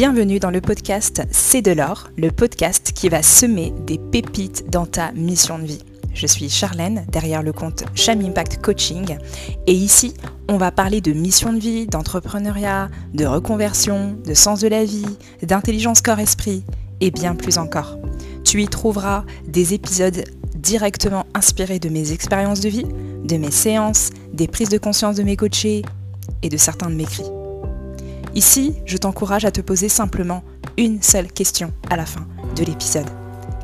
Bienvenue dans le podcast C'est de l'or, le podcast qui va semer des pépites dans ta mission de vie. Je suis Charlène, derrière le compte Cham Impact Coaching, et ici, on va parler de mission de vie, d'entrepreneuriat, de reconversion, de sens de la vie, d'intelligence corps-esprit, et bien plus encore. Tu y trouveras des épisodes directement inspirés de mes expériences de vie, de mes séances, des prises de conscience de mes coachés et de certains de mes cris. Ici, je t'encourage à te poser simplement une seule question à la fin de l'épisode.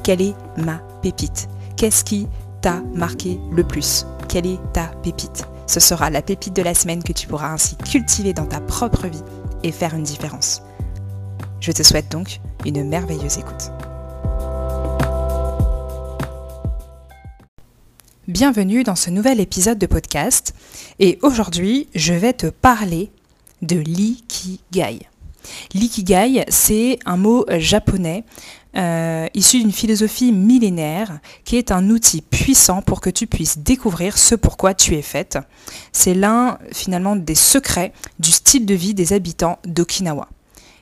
Quelle est ma pépite? Qu'est-ce qui t'a marqué le plus? Quelle est ta pépite? Ce sera la pépite de la semaine que tu pourras ainsi cultiver dans ta propre vie et faire une différence. Je te souhaite donc une merveilleuse écoute. Bienvenue dans ce nouvel épisode de podcast et aujourd'hui je vais te parler de l'ikigai. C'est un mot japonais euh, issu d'une philosophie millénaire qui est un outil puissant pour que tu puisses découvrir ce pourquoi tu es faite. C'est l'un finalement des secrets du style de vie des habitants d'Okinawa.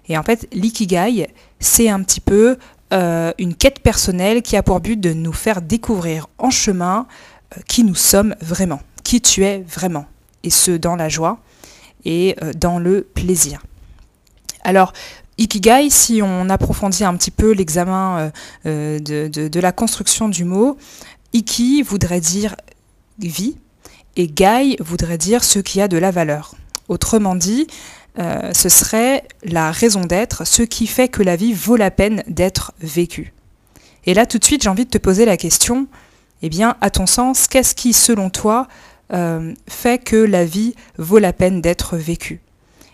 Et en fait, l'ikigai, c'est un petit peu euh, une quête personnelle qui a pour but de nous faire découvrir en chemin euh, qui nous sommes vraiment, qui tu es vraiment, et ce dans la joie, et euh, dans le plaisir. Alors, Ikigai, si on approfondit un petit peu l'examen euh, euh, de, la construction du mot, Iki voudrait dire vie et Gai voudrait dire ce qui a de la valeur. Autrement dit, ce serait la raison d'être, ce qui fait que la vie vaut la peine d'être vécue. Et là, tout de suite, j'ai envie de te poser la question, eh bien, à ton sens, qu'est-ce qui, selon toi, euh, fait que la vie vaut la peine d'être vécue.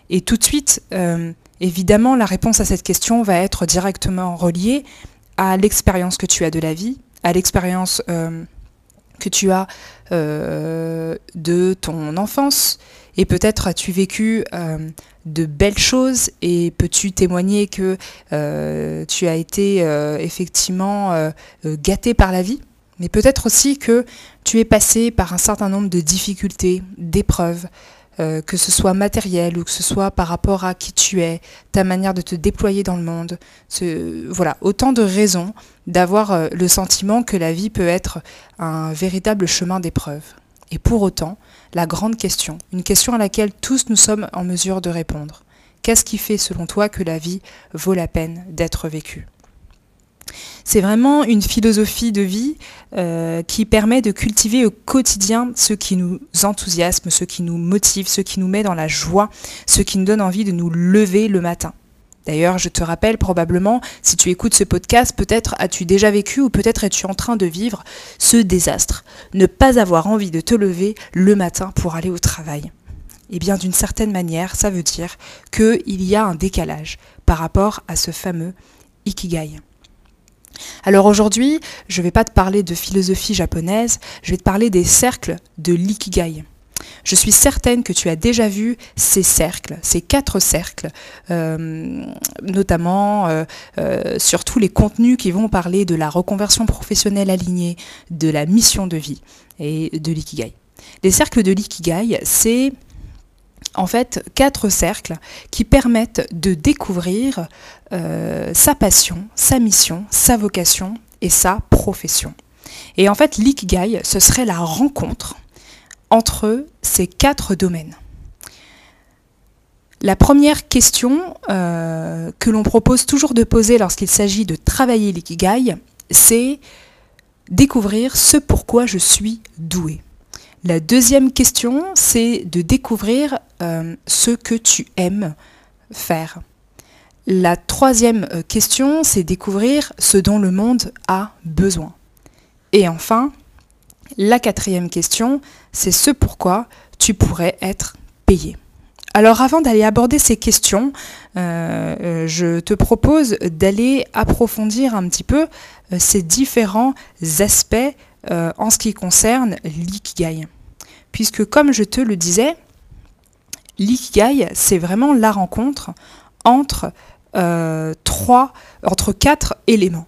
Et tout de suite, euh, évidemment, la réponse à cette question va être directement reliée à l'expérience que tu as de la vie, à l'expérience euh, que tu as de ton enfance, et peut-être as-tu vécu de belles choses et peux-tu témoigner que tu as été effectivement gâté par la vie? Mais peut-être aussi que tu es passé par un certain nombre de difficultés, d'épreuves, euh, que ce soit matériel ou que ce soit par rapport à qui tu es, ta manière de te déployer dans le monde. voilà, autant de raisons d'avoir euh, le sentiment que la vie peut être un véritable chemin d'épreuve. Et pour autant, la grande question, une question à laquelle tous nous sommes en mesure de répondre. Qu'est-ce qui fait selon toi que la vie vaut la peine d'être vécue? C'est vraiment une philosophie de vie euh, qui permet de cultiver au quotidien ce qui nous enthousiasme, ce qui nous motive, ce qui nous met dans la joie, ce qui nous donne envie de nous lever le matin. D'ailleurs, je te rappelle probablement, si tu écoutes ce podcast, peut-être as-tu déjà vécu ou peut-être es-tu en train de vivre ce désastre. Ne pas avoir envie de te lever le matin pour aller au travail. Eh bien, d'une certaine manière, ça veut dire qu'il y a un décalage par rapport à ce fameux Ikigai. Alors aujourd'hui, je ne vais pas te parler de philosophie japonaise, je vais te parler des cercles de l'ikigai. Je suis certaine que tu as déjà vu ces cercles, ces quatre cercles, euh, notamment euh, euh, sur tous les contenus qui vont parler de la reconversion professionnelle alignée, de la mission de vie et de l'ikigai. Les cercles de l'ikigai, c'est en fait quatre cercles qui permettent de découvrir euh, sa passion, sa mission, sa vocation et sa profession. Et en fait, l'ikigai, ce serait la rencontre entre ces quatre domaines. La première question euh, que l'on propose toujours de poser lorsqu'il s'agit de travailler l'ikigai, c'est découvrir ce pourquoi je suis doué. La deuxième question, c'est de découvrir euh, ce que tu aimes faire. La troisième euh, question, c'est découvrir ce dont le monde a besoin. Et enfin, la quatrième question, c'est ce pourquoi tu pourrais être payé. Alors avant d'aller aborder ces questions, euh, je te propose d'aller approfondir un petit peu ces différents aspects euh, en ce qui concerne l'ikigai. Puisque comme je te le disais, l'ikigai, c'est vraiment la rencontre entre euh, trois, entre quatre éléments.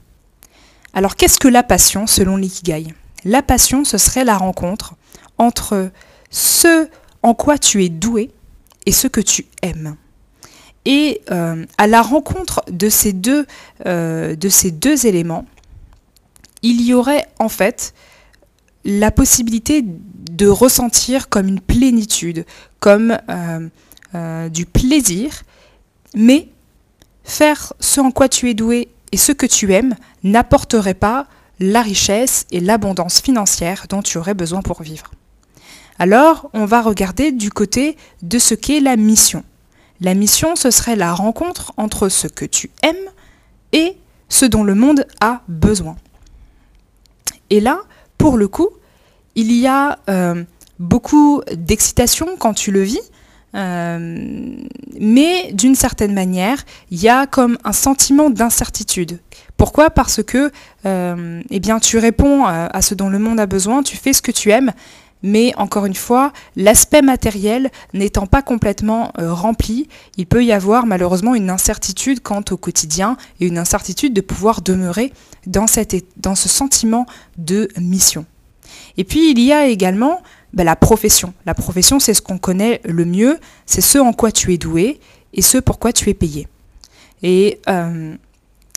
Alors qu'est-ce que la passion selon l'ikigai? La passion, ce serait la rencontre entre ce en quoi tu es doué et ce que tu aimes. Et à la rencontre de ces deux éléments, il y aurait en fait la possibilité de ressentir comme une plénitude, comme du plaisir, mais faire ce en quoi tu es doué et ce que tu aimes n'apporterait pas la richesse et l'abondance financière dont tu aurais besoin pour vivre. Alors, on va regarder du côté de ce qu'est la mission. La mission, ce serait la rencontre entre ce que tu aimes et ce dont le monde a besoin. Et là, pour le coup, il y a euh, beaucoup d'excitation quand tu le vis, euh, mais d'une certaine manière, il y a comme un sentiment d'incertitude. Pourquoi? Parce que euh, eh bien, tu réponds à, ce dont le monde a besoin, tu fais ce que tu aimes, mais encore une fois, l'aspect matériel n'étant pas complètement euh, rempli, il peut y avoir malheureusement une incertitude quant au quotidien et une incertitude de pouvoir demeurer dans, ce sentiment de mission. Et puis il y a également ben, la profession. La profession, c'est ce qu'on connaît le mieux, c'est ce en quoi tu es doué et ce pourquoi tu es payé. Et euh,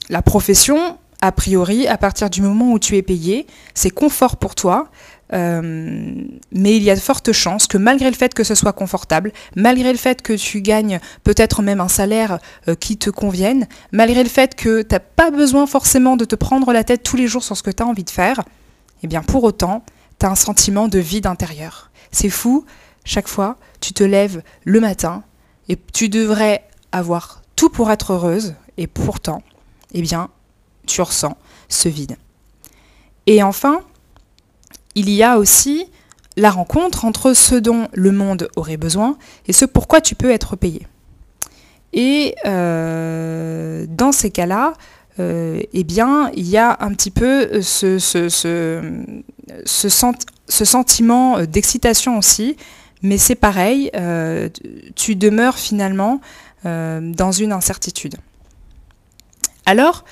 la profession, a priori, à partir du moment où tu es payé, c'est confort pour toi, euh, mais il y a de fortes chances que malgré le fait que ce soit confortable, malgré le fait que tu gagnes peut-être même un salaire euh, qui te convienne, malgré le fait que tu n'as pas besoin forcément de te prendre la tête tous les jours sur ce que tu as envie de faire, eh bien pour autant, tu as un sentiment de vide intérieur. C'est fou, chaque fois, tu te lèves le matin et tu devrais avoir tout pour être heureuse, et pourtant, eh bien, tu ressens ce vide. Et enfin, il y a aussi la rencontre entre ce dont le monde aurait besoin et ce pourquoi tu peux être payé. Et euh, dans ces cas-là, euh, eh bien, il y a un petit peu ce, sentiment d'excitation aussi, mais c'est pareil, euh, tu demeures finalement dans une incertitude. Alors,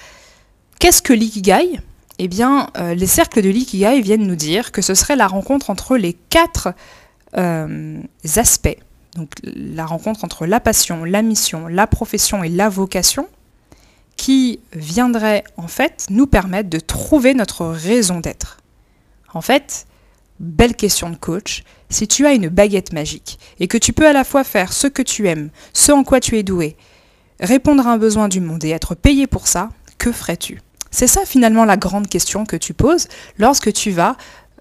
qu'est-ce que l'ikigai? Eh bien, euh, les cercles de l'ikigai viennent nous dire que ce serait la rencontre entre les quatre aspects, donc la rencontre entre la passion, la mission, la profession et la vocation, qui viendrait en fait nous permettre de trouver notre raison d'être. En fait, belle question de coach, si tu as une baguette magique et que tu peux à la fois faire ce que tu aimes, ce en quoi tu es doué, répondre à un besoin du monde et être payé pour ça, que ferais-tu? C'est ça finalement la grande question que tu poses lorsque tu vas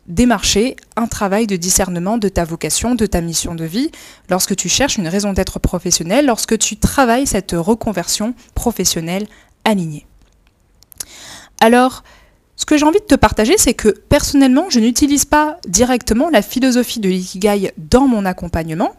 démarcher un travail de discernement de ta vocation, de ta mission de vie, lorsque tu cherches une raison d'être professionnelle, lorsque tu travailles cette reconversion professionnelle alignée. Alors, ce que j'ai envie de te partager, c'est que personnellement, je n'utilise pas directement la philosophie de l'ikigai dans mon accompagnement.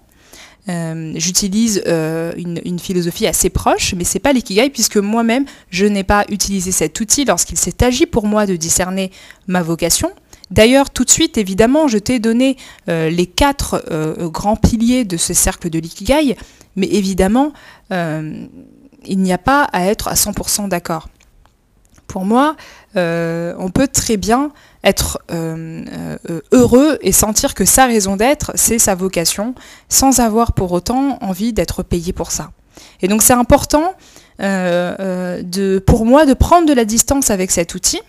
Euh, j'utilise euh, une, philosophie assez proche, mais c'est pas l'ikigai puisque moi-même je n'ai pas utilisé cet outil lorsqu'il s'est agi pour moi de discerner ma vocation. D'ailleurs, tout de suite, évidemment, je t'ai donné euh, les quatre grands piliers de ce cercle de l'ikigai, mais évidemment, il n'y a pas à être à 100% d'accord. Pour moi, euh, on peut très bien être euh, euh, heureux et sentir que sa raison d'être, c'est sa vocation, sans avoir pour autant envie d'être payé pour ça. Et donc c'est important pour moi de prendre de la distance avec cet outil,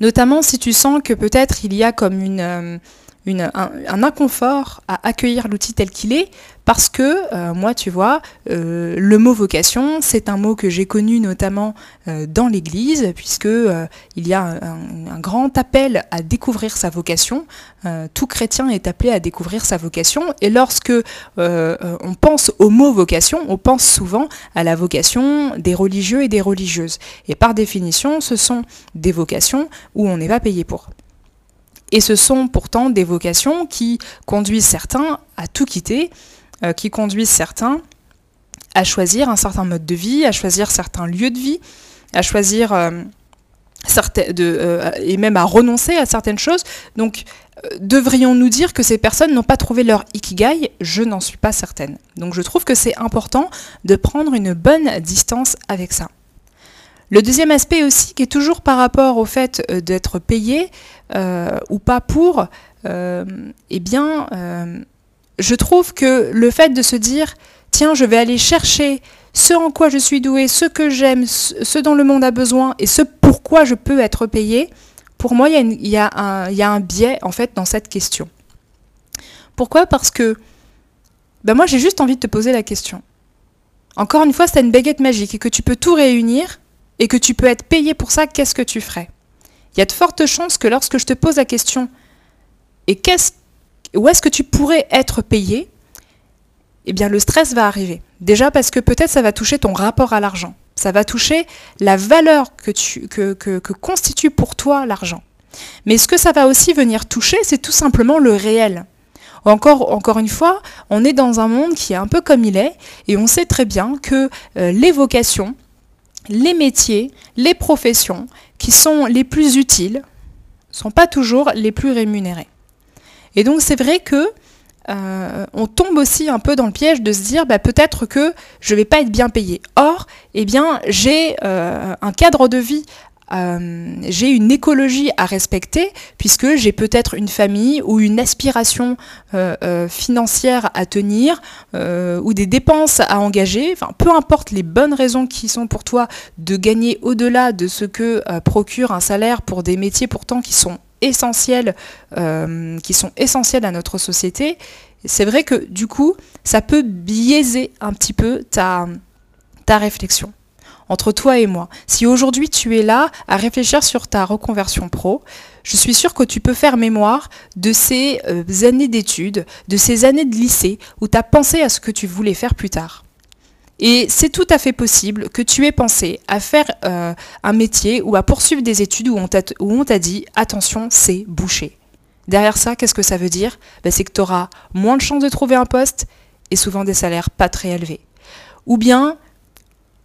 notamment si tu sens que peut-être il y a comme une un, inconfort à accueillir l'outil tel qu'il est, parce que euh, moi, tu vois, euh, le mot vocation, c'est un mot que j'ai connu notamment euh, dans l'Église, puisque il y a un, grand appel à découvrir sa vocation. tout chrétien est appelé à découvrir sa vocation, et lorsque on pense au mot vocation, on pense souvent à la vocation des religieux et des religieuses. Et par définition, ce sont des vocations où on n'est pas payé pour. Et ce sont pourtant des vocations qui conduisent certains à tout quitter, euh, qui conduisent certains à choisir un certain mode de vie, à choisir certains lieux de vie, à choisir euh, euh, et même à renoncer à certaines choses. Donc, devrions-nous dire que ces personnes n'ont pas trouvé leur ikigai? Je n'en suis pas certaine. Donc, je trouve que c'est important de prendre une bonne distance avec ça. Le deuxième aspect aussi, qui est toujours par rapport au fait euh, d'être payé euh, ou pas pour, euh, eh bien, je trouve que le fait de se dire tiens, je vais aller chercher ce en quoi je suis doué, ce que j'aime, ce dont le monde a besoin et ce pourquoi je peux être payé, pour moi, il y, a un biais en fait dans cette question. Pourquoi? Parce que ben moi, j'ai juste envie de te poser la question. Encore une fois, c'est une baguette magique et que tu peux tout réunir et que tu peux être payé pour ça, qu'est-ce que tu ferais? Il y a de fortes chances que lorsque je te pose la question et où est-ce que tu pourrais être payé, eh bien le stress va arriver. Déjà parce que peut-être ça va toucher ton rapport à l'argent. Ça va toucher la valeur que, tu, que, que, constitue pour toi l'argent. Mais ce que ça va aussi venir toucher, c'est tout simplement le réel. Encore, encore une fois, on est dans un monde qui est un peu comme il est, et on sait très bien que euh, les les métiers, les professions qui sont les plus utiles, ne sont pas toujours les plus rémunérés. Et donc c'est vrai que euh, on tombe aussi un peu dans le piège de se dire bah, peut-être que je ne vais pas être bien payé. Or, eh bien, j'ai euh, un cadre de vie euh, j'ai une écologie à respecter puisque j'ai peut-être une famille ou une aspiration financière à tenir ou des dépenses à engager. Enfin, peu importe les bonnes raisons qui sont pour toi de gagner au-delà de ce que procure un salaire pour des métiers pourtant qui sont essentiels, euh, qui sont essentiels à notre société, c'est vrai que du coup, ça peut biaiser un petit peu ta, ta réflexion entre toi et moi. Si aujourd'hui tu es là à réfléchir sur ta reconversion pro, je suis sûre que tu peux faire mémoire de ces euh, années d'études, de ces années de lycée où tu as pensé à ce que tu voulais faire plus tard. Et c'est tout à fait possible que tu aies pensé à faire euh, un métier ou à poursuivre des études où on t'a dit attention, c'est bouché. Derrière ça, qu'est-ce que ça veut dire? Ben, C'est que tu auras moins de chances de trouver un poste et souvent des salaires pas très élevés. Ou bien,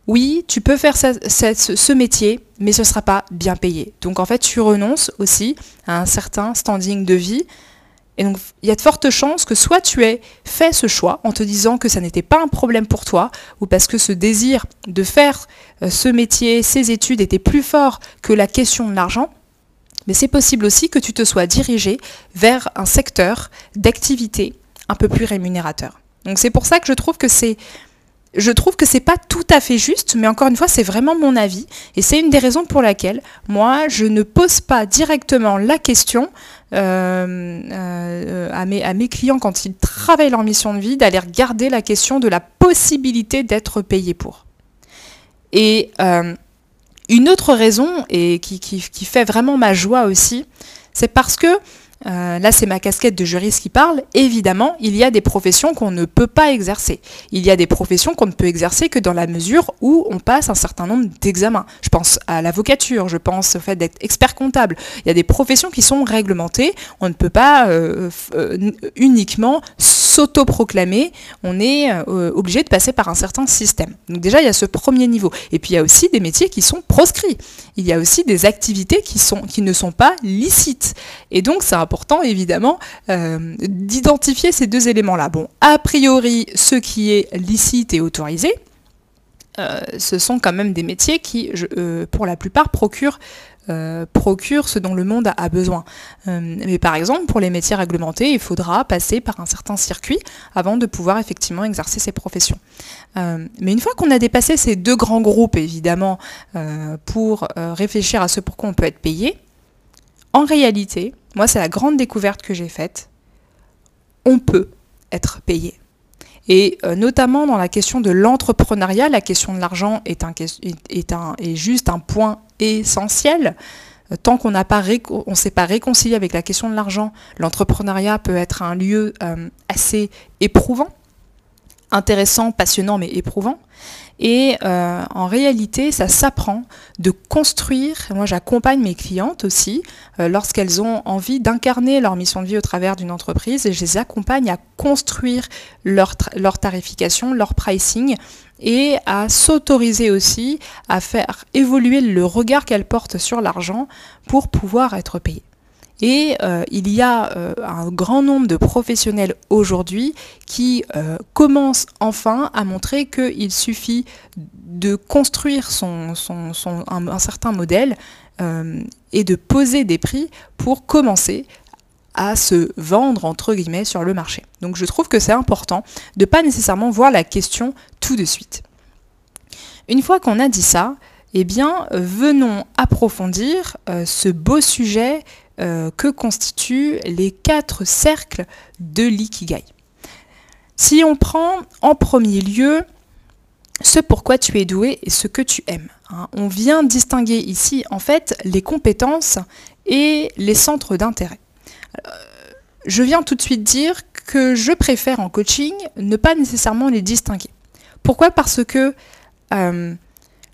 oui, tu peux faire ce métier, mais ce ne sera pas bien payé. Donc en fait, tu renonces aussi à un certain standing de vie et donc, il y a de fortes chances que soit tu aies fait ce choix en te disant que ça n'était pas un problème pour toi, ou parce que ce désir de faire euh, ce métier, ces études était plus fort que la question de l'argent, mais c'est possible aussi que tu te sois dirigé vers un secteur d'activité un peu plus rémunérateur. Donc c'est pour ça que je trouve que c'est je trouve que c'est pas tout à fait juste, mais encore une fois, c'est vraiment mon avis. Et c'est une des raisons pour laquelle moi, je ne pose pas directement la question euh, euh, à, mes, clients quand ils travaillent leur mission de vie, d'aller regarder la question de la possibilité d'être payé pour. Et euh, une autre raison, et qui, fait vraiment ma joie aussi, c'est parce que euh, là, c'est ma casquette de juriste qui parle. Évidemment, il y a des professions qu'on ne peut pas exercer. Il y a des professions qu'on ne peut exercer que dans la mesure où on passe un certain nombre d'examens. Je pense à l'avocature, je pense au fait d'être expert comptable. Il y a des professions qui sont réglementées. On ne peut pas euh, euh, uniquement s'autoproclamer. On est obligé de passer par un certain système. Donc déjà, il y a ce premier niveau. Et puis, il y a aussi des métiers qui sont proscrits. Il y a aussi des activités qui, sont, qui ne sont pas licites. Et donc, c'est important évidemment euh, d'identifier ces deux éléments-là. Bon, a priori, ce qui est licite et autorisé, euh, ce sont quand même des métiers qui, euh, pour la plupart, procurent, procurent ce dont le monde a besoin. mais par exemple, pour les métiers réglementés, il faudra passer par un certain circuit avant de pouvoir effectivement exercer ces professions. mais une fois qu'on a dépassé ces deux grands groupes, évidemment, pour réfléchir à ce pourquoi on peut être payé, en réalité, moi c'est la grande découverte que j'ai faite, on peut être payé. Et euh, notamment dans la question de l'entrepreneuriat, la question de l'argent est, juste un point essentiel. Euh, tant qu'on ne s'est pas réconcilié avec la question de l'argent, l'entrepreneuriat peut être un lieu euh, assez éprouvant, intéressant, passionnant, mais éprouvant. Et euh, en réalité, ça s'apprend de construire. Moi, j'accompagne mes clientes aussi euh, lorsqu'elles ont envie d'incarner leur mission de vie au travers d'une entreprise et je les accompagne à construire leur, leur tarification, leur pricing et à s'autoriser aussi à faire évoluer le regard qu'elles portent sur l'argent pour pouvoir être payées. Et euh, il y a euh, un grand nombre de professionnels aujourd'hui qui euh, commencent enfin à montrer qu'il suffit de construire son, un, certain modèle et de poser des prix pour commencer à se vendre entre guillemets sur le marché. Donc je trouve que c'est important de pas nécessairement voir la question tout de suite. Une fois qu'on a dit ça, eh bien, venons approfondir ce beau sujet euh, que constituent les quatre cercles de l'ikigai. Si on prend en premier lieu ce pourquoi tu es doué et ce que tu aimes. Hein, on vient distinguer ici en fait les compétences et les centres d'intérêt. Euh, je viens tout de suite dire que je préfère en coaching ne pas nécessairement les distinguer. Pourquoi? Parce que euh,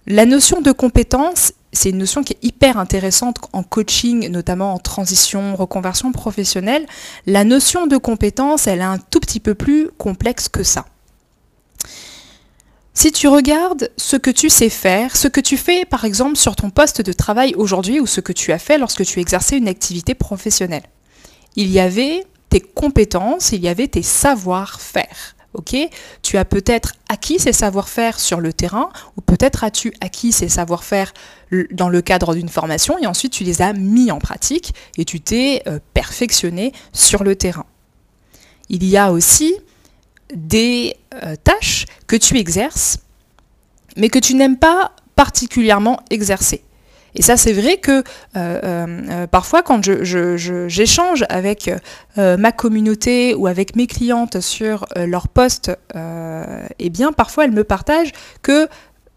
la notion de compétence, c'est une notion qui est hyper intéressante en coaching, notamment en transition, reconversion professionnelle. La notion de compétence, elle est un tout petit peu plus complexe que ça. Si tu regardes ce que tu sais faire, ce que tu fais par exemple sur ton poste de travail aujourd'hui ou ce que tu as fait lorsque tu exerçais une activité professionnelle, il y avait tes compétences, il y avait tes savoir-faire. Tu as peut-être acquis ces savoir-faire sur le terrain ou peut-être as-tu acquis ces savoir-faire dans le cadre d'une formation et ensuite tu les as mis en pratique et tu t'es euh, perfectionné sur le terrain. Il y a aussi des euh, tâches que tu exerces mais que tu n'aimes pas particulièrement exercer. Et ça, c'est vrai que euh, euh, parfois, quand j'échange avec euh, ma communauté ou avec mes clientes sur leur poste, eh bien, parfois, elles me partagent que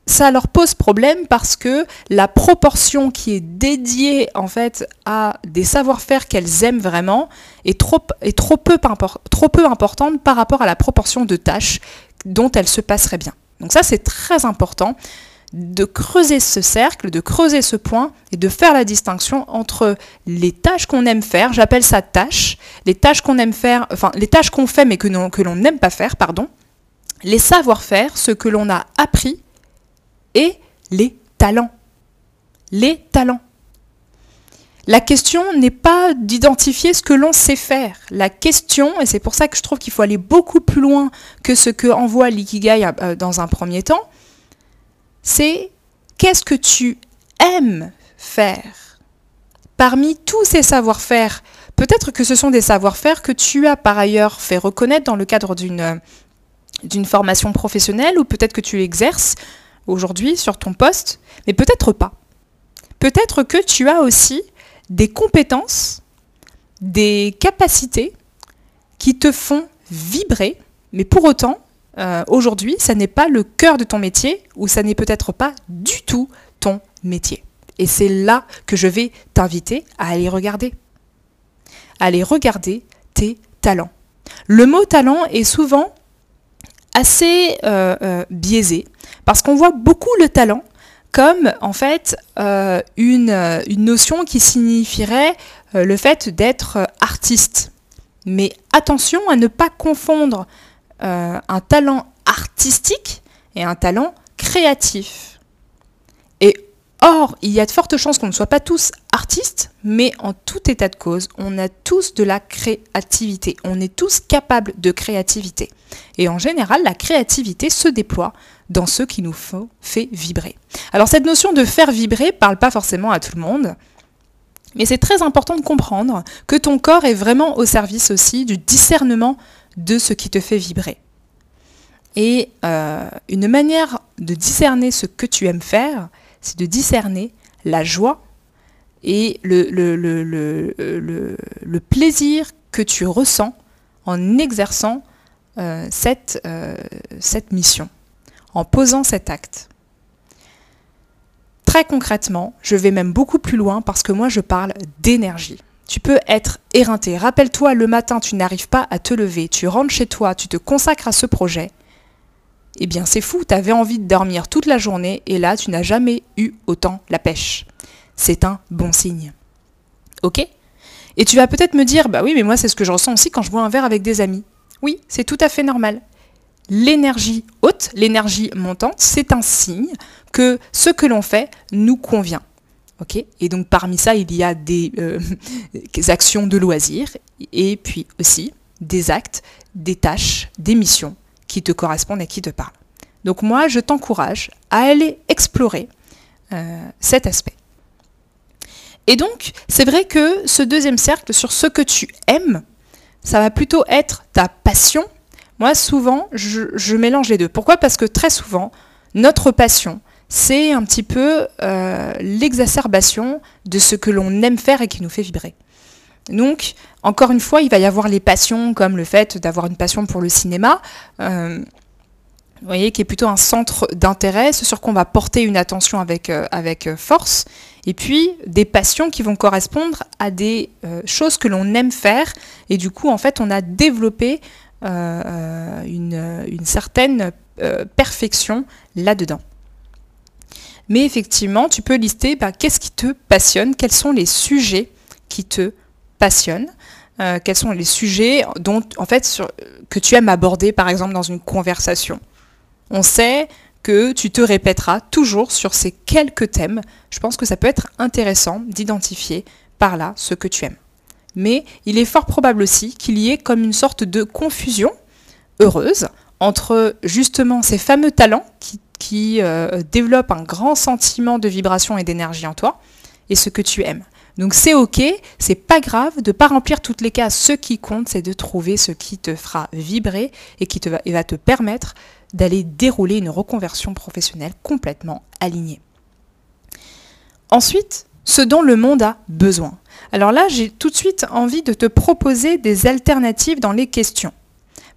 ça leur pose problème parce que la proportion qui est dédiée en fait à des savoir-faire qu'elles aiment vraiment est trop, est trop peu importante par rapport à la proportion de tâches dont elles se passeraient bien. Donc ça, c'est très important de creuser ce cercle, de creuser ce point et de faire la distinction entre les tâches qu'on aime faire, j'appelle ça tâches, les tâches qu'on aime faire, enfin les tâches qu'on fait mais que, l'on n'aime pas faire, pardon, les savoir-faire, ce que l'on a appris et les talents. Les talents. La question n'est pas d'identifier ce que l'on sait faire. La question, et c'est pour ça que je trouve qu'il faut aller beaucoup plus loin que ce que envoie l'ikigai euh, dans un premier temps, c'est qu'est-ce que tu aimes faire? Parmi tous ces savoir-faire, peut-être que ce sont des savoir-faire que tu as par ailleurs fait reconnaître dans le cadre d'une, d'une formation professionnelle ou peut-être que tu exerces aujourd'hui sur ton poste, mais peut-être pas. Peut-être que tu as aussi des compétences, des capacités qui te font vibrer, mais pour autant, euh, aujourd'hui, ça n'est pas le cœur de ton métier ou ça n'est peut-être pas du tout ton métier. Et c'est là que je vais t'inviter à aller regarder. À aller regarder tes talents. Le mot talent est souvent assez euh, euh, biaisé parce qu'on voit beaucoup le talent comme en fait une, une, notion qui signifierait le fait d'être artiste. Mais attention à ne pas confondre euh, un talent artistique et un talent créatif. Et or, il y a de fortes chances qu'on ne soit pas tous artistes, mais en tout état de cause, on a tous de la créativité. On est tous capables de créativité. Et en général, la créativité se déploie dans ce qui nous fait vibrer. Alors cette notion de faire vibrer parle pas forcément à tout le monde. Mais c'est très important de comprendre que ton corps est vraiment au service aussi du discernement de ce qui te fait vibrer. Et euh, une manière de discerner ce que tu aimes faire, c'est de discerner la joie et le, le, plaisir que tu ressens en exerçant euh, euh, cette mission, en posant cet acte. Très concrètement, je vais même beaucoup plus loin parce que moi je parle d'énergie. Tu peux être éreinté. Rappelle-toi, le matin, tu n'arrives pas à te lever, tu rentres chez toi, tu te consacres à ce projet. Eh bien, c'est fou, tu avais envie de dormir toute la journée et là, tu n'as jamais eu autant la pêche. C'est un bon signe. Ok? Et tu vas peut-être me dire, bah oui, mais moi, c'est ce que je ressens aussi quand je bois un verre avec des amis. Oui, c'est tout à fait normal. L'énergie haute, l'énergie montante, c'est un signe que ce que l'on fait nous convient et donc parmi ça, il y a des, euh, actions de loisirs et puis aussi des actes, des tâches, des missions qui te correspondent et qui te parlent. Donc moi, je t'encourage à aller explorer euh, cet aspect. Et donc, c'est vrai que ce deuxième cercle sur ce que tu aimes, ça va plutôt être ta passion. Moi, souvent, je, mélange les deux. Pourquoi? Parce que très souvent, notre passion, c'est un petit peu euh, l'exacerbation de ce que l'on aime faire et qui nous fait vibrer. Donc, encore une fois, il va y avoir les passions comme le fait d'avoir une passion pour le cinéma. Euh, vous voyez, qui est plutôt un centre d'intérêt, ce sur quoi on va porter une attention avec, euh, force, et puis des passions qui vont correspondre à des choses que l'on aime faire, et du coup, en fait, on a développé une, certaine perfection là-dedans. Mais effectivement, tu peux lister bah, qu'est-ce qui te passionne, quels sont les sujets qui te passionnent, quels sont les sujets dont, en fait, que tu aimes aborder, par exemple, dans une conversation. On sait que tu te répéteras toujours sur ces quelques thèmes. Je pense que ça peut être intéressant d'identifier par là ce que tu aimes. Mais il est fort probable aussi qu'il y ait comme une sorte de confusion heureuse entre justement ces fameux talents qui, euh, développent un grand sentiment de vibration et d'énergie en toi et ce que tu aimes. Donc c'est ok, c'est pas grave de pas remplir toutes les cases. Ce qui compte, c'est de trouver ce qui te fera vibrer et qui va te permettre d'aller dérouler une reconversion professionnelle complètement alignée. Ensuite, ce dont le monde a besoin. Alors là, j'ai tout de suite envie de te proposer des alternatives dans les questions.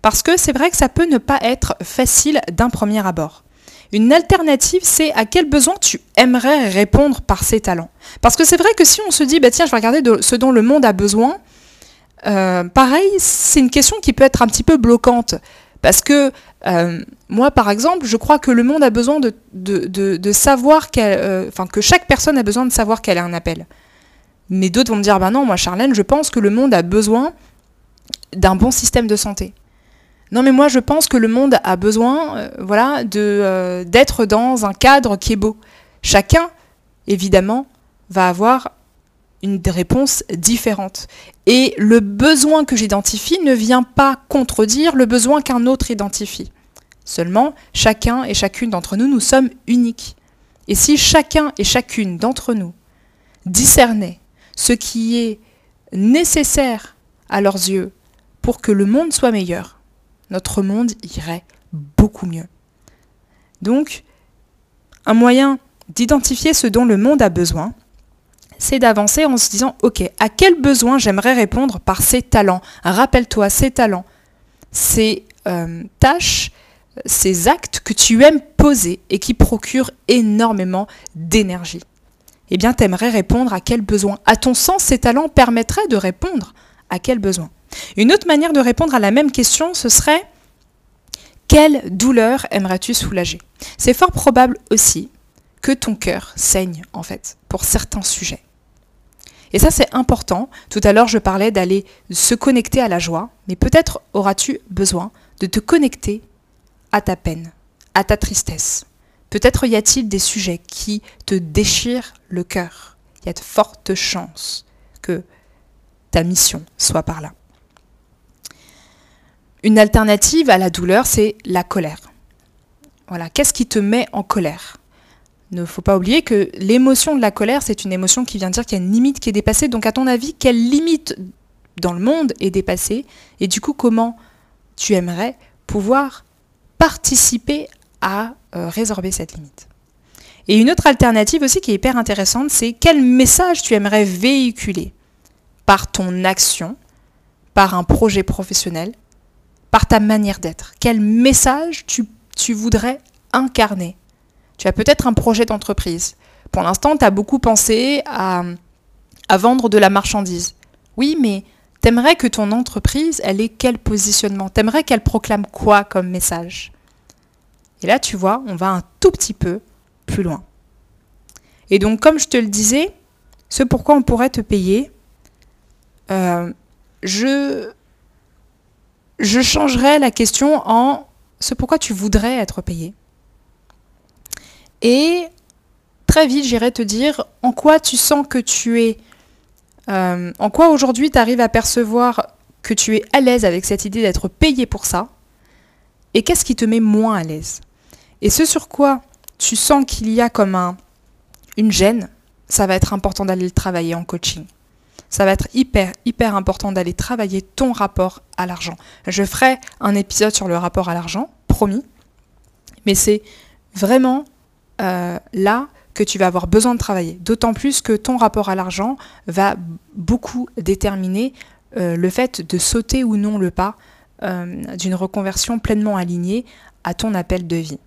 Parce que c'est vrai que ça peut ne pas être facile d'un premier abord. Une alternative, c'est à quel besoin tu aimerais répondre par ces talents. Parce que c'est vrai que si on se dit, bah tiens, je vais regarder ce dont le monde a besoin, euh, pareil, c'est une question qui peut être un petit peu bloquante. Parce que euh, moi, par exemple, je crois que le monde a besoin de, savoir euh, enfin, que chaque personne a besoin de savoir qu'elle a un appel. Mais d'autres vont me dire, ben non, moi, Charlène, je pense que le monde a besoin d'un bon système de santé. Non, mais moi, je pense que le monde a besoin, euh, voilà, de d'être dans un cadre qui est beau. Chacun, évidemment, va avoir une réponse différente. Et le besoin que j'identifie ne vient pas contredire le besoin qu'un autre identifie. Seulement, chacun et chacune d'entre nous, nous sommes uniques. Et si chacun et chacune d'entre nous discernait ce qui est nécessaire à leurs yeux pour que le monde soit meilleur, notre monde irait beaucoup mieux. Donc, un moyen d'identifier ce dont le monde a besoin, c'est d'avancer en se disant, OK, à quel besoin j'aimerais répondre par ces talents? Rappelle-toi, ces talents, ces euh, tâches, ces actes que tu aimes poser et qui procurent énormément d'énergie. Eh bien, tu aimerais répondre à quel besoin? À ton sens, ces talents permettraient de répondre à quel besoin? Une autre manière de répondre à la même question, ce serait quelle douleur aimerais-tu soulager? C'est fort probable aussi que ton cœur saigne, en fait, pour certains sujets. Et ça, c'est important. Tout à l'heure, je parlais d'aller se connecter à la joie, mais peut-être auras-tu besoin de te connecter à ta peine, à ta tristesse. Peut-être y a-t-il des sujets qui te déchirent le cœur. Il y a de fortes chances que ta mission soit par là. Une alternative à la douleur, c'est la colère. Voilà, qu'est-ce qui te met en colère? Ne faut pas oublier que l'émotion de la colère, c'est une émotion qui vient dire qu'il y a une limite qui est dépassée. Donc à ton avis, quelle limite dans le monde est dépassée? Et du coup, comment tu aimerais pouvoir participer à euh, résorber cette limite? Et une autre alternative aussi qui est hyper intéressante, c'est quel message tu aimerais véhiculer? Par ton action, par un projet professionnel, par ta manière d'être Quel message tu, voudrais incarner? Tu as peut-être un projet d'entreprise. Pour l'instant, tu as beaucoup pensé à, vendre de la marchandise. Oui, mais t'aimerais que ton entreprise, elle ait quel positionnement? T'aimerais qu'elle proclame quoi comme message? Et là, tu vois, on va un tout petit peu plus loin. Et donc, comme je te le disais, ce pourquoi on pourrait te payer, euh, je, je changerais la question en ce pourquoi tu voudrais être payé. Et très vite, j'irai te dire en quoi tu sens que tu es, euh, en quoi aujourd'hui tu arrives à percevoir que tu es à l'aise avec cette idée d'être payé pour ça, et qu'est-ce qui te met moins à l'aise? Et ce sur quoi tu sens qu'il y a comme un, une gêne, ça va être important d'aller le travailler en coaching. Ça va être hyper, hyper important d'aller travailler ton rapport à l'argent. Je ferai un épisode sur le rapport à l'argent, promis. Mais c'est vraiment euh, là que tu vas avoir besoin de travailler. D'autant plus que ton rapport à l'argent va beaucoup déterminer euh, le fait de sauter ou non le pas euh, d'une reconversion pleinement alignée à ton appel de vie.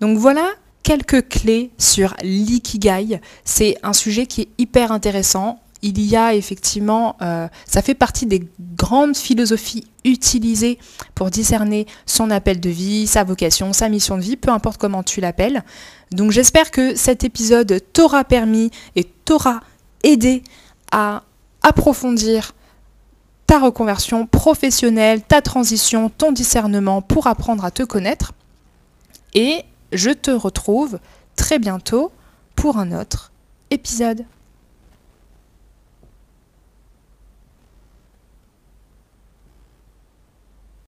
Donc voilà quelques clés sur l'ikigai. C'est un sujet qui est hyper intéressant. Il y a effectivement, euh, ça fait partie des grandes philosophies utilisées pour discerner son appel de vie, sa vocation, sa mission de vie, peu importe comment tu l'appelles. Donc j'espère que cet épisode t'aura permis et t'aura aidé à approfondir ta reconversion professionnelle, ta transition, ton discernement pour apprendre à te connaître. Et je te retrouve très bientôt pour un autre épisode.